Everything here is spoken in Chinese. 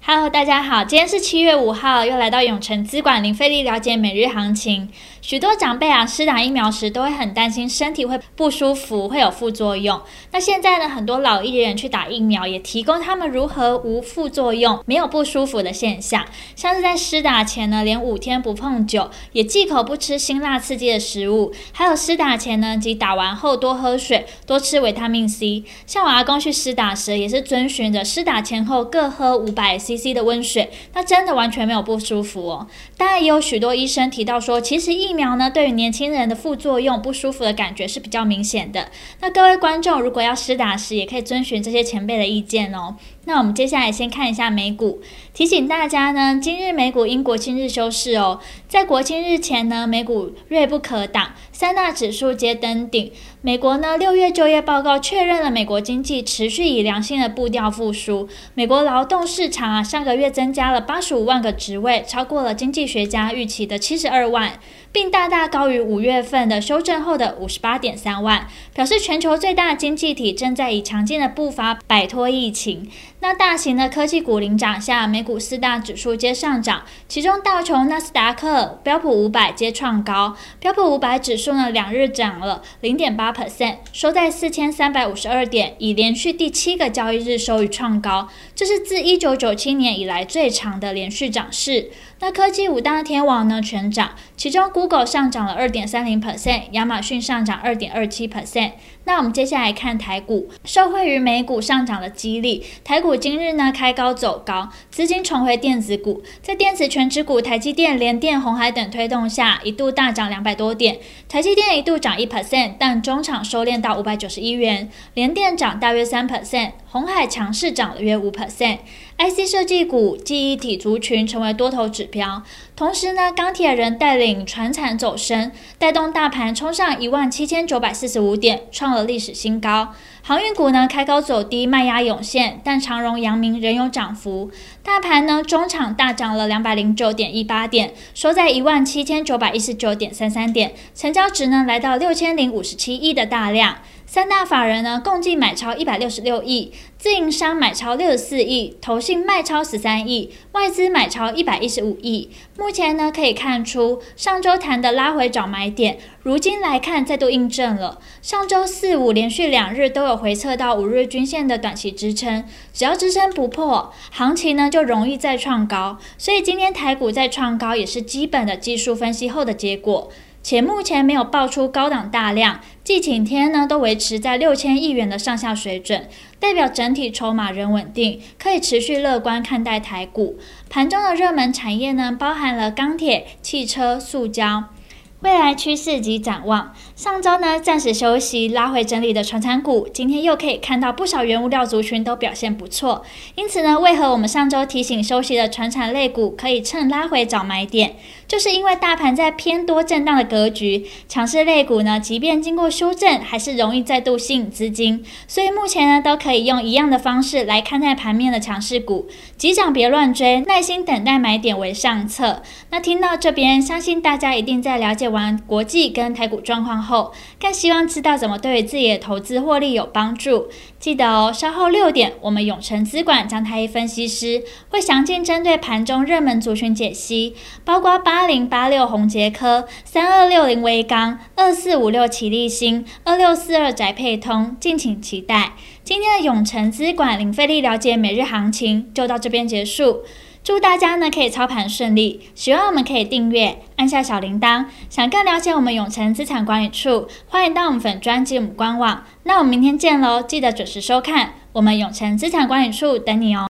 Hello，大家好，今天是七月五号，又来到永城资管零费力了解每日行情。许多长辈啊，施打疫苗时都会很担心身体会不舒服，会有副作用。那现在呢，很多老艺人去打疫苗，也提供他们如何无副作用、没有不舒服的现象。像是在施打前呢，连五天不碰酒，也忌口不吃辛辣刺激的食物，还有施打前呢及打完后多喝水，多吃维他命 C。像我阿公去施打时，也是遵循着施打前后各喝五百 C。C 的温水，那真的完全没有不舒服哦。当然也有许多医生提到说，其实疫苗呢对于年轻人的副作用、不舒服的感觉是比较明显的。那各位观众如果要施打时，也可以遵循这些前辈的意见哦。那我们接下来先看一下美股，提醒大家呢，今日美股因国庆日休市哦。在国庆日前呢，美股锐不可挡，三大指数皆登顶。美国呢六月就业报告确认了美国经济持续以良性的步调复苏。美国劳动市场上个月增加了八十五万个职位，超过了经济学家预期的七十二万，并大大高于五月份的修正后的五十八点三万，表示全球最大经济体正在以强劲的步伐摆脱疫情。那大型的科技股领涨下，美股四大指数皆上涨，其中道琼、纳斯达克、标普五百皆创高。标普五百指数呢，两日涨了零点八 percent，收在四千三百五十二点，已连续第七个交易日收于创高，这是自一九九七年以来最长的连续涨势。那科技五大天王呢全涨，其中 Google 上涨了二点三零 percent，亚马逊上涨二点二七 percent。那我们接下来看台股，受惠于美股上涨的激励，台股今日呢开高走高，资金重回电子股，在电子全指股台积电、联电、红海等推动下，一度大涨两百多点。台积电一度涨一 percent，但中场收敛到五百九十一元。联电涨大约三 percent，红海强势涨了约五 percent。IC 设计股、记忆体族群成为多头指标，同时呢，钢铁人带领船产走升，带动大盘冲上一万七千九百四十五点，创了历史新高。航运股呢开高走低，卖压涌现，但长荣、阳明仍有涨幅。大盘呢中场大涨了两百零九点一八点，收在一万七千九百一十九点三三点，成交值呢来到六千零五十七亿的大量。三大法人呢共计买超一百六十六亿，自营商买超六十四亿，投信卖超十三亿，外资买超一百一十五亿。目前呢可以看出，上周谈的拉回找买点，如今来看再度印证了。上周四五连续两日都有回测到五日均线的短期支撑，只要支撑不破，行情呢就容易再创高。所以今天台股再创高也是基本的技术分析后的结果。且目前没有爆出高档大量，季景天呢都维持在六千亿元的上下水准，代表整体筹码仍稳定，可以持续乐观看待台股。盘中的热门产业呢，包含了钢铁、汽车、塑胶。未来趋势及展望，上周呢暂时休息，拉回整理的传产股，今天又可以看到不少原物料族群都表现不错。因此呢，为何我们上周提醒休息的传产类股可以趁拉回找买点？就是因为大盘在偏多震荡的格局，强势类股呢，即便经过修正，还是容易再度吸引资金。所以目前呢，都可以用一样的方式来看待盘面的强势股，急涨别乱追，耐心等待买点为上策。那听到这边，相信大家一定在了解完国际跟台股状况后，更希望知道怎么对自己的投资获利有帮助。记得哦，稍后六点，我们永诚资管张太一分析师会详尽针对盘中热门族群解析，包括八零八六宏杰科、三二六零威刚、二四五六奇力新、二六四二宅配通，敬请期待。今天的永诚资管零费力了解每日行情就到这边结束。祝大家呢可以操盘顺利，喜欢我们可以订阅，按下小铃铛。想更了解我们永诚资产管理处，欢迎到我们粉专及我们官网。那我们明天见喽，记得准时收看，我们永诚资产管理处等你哦。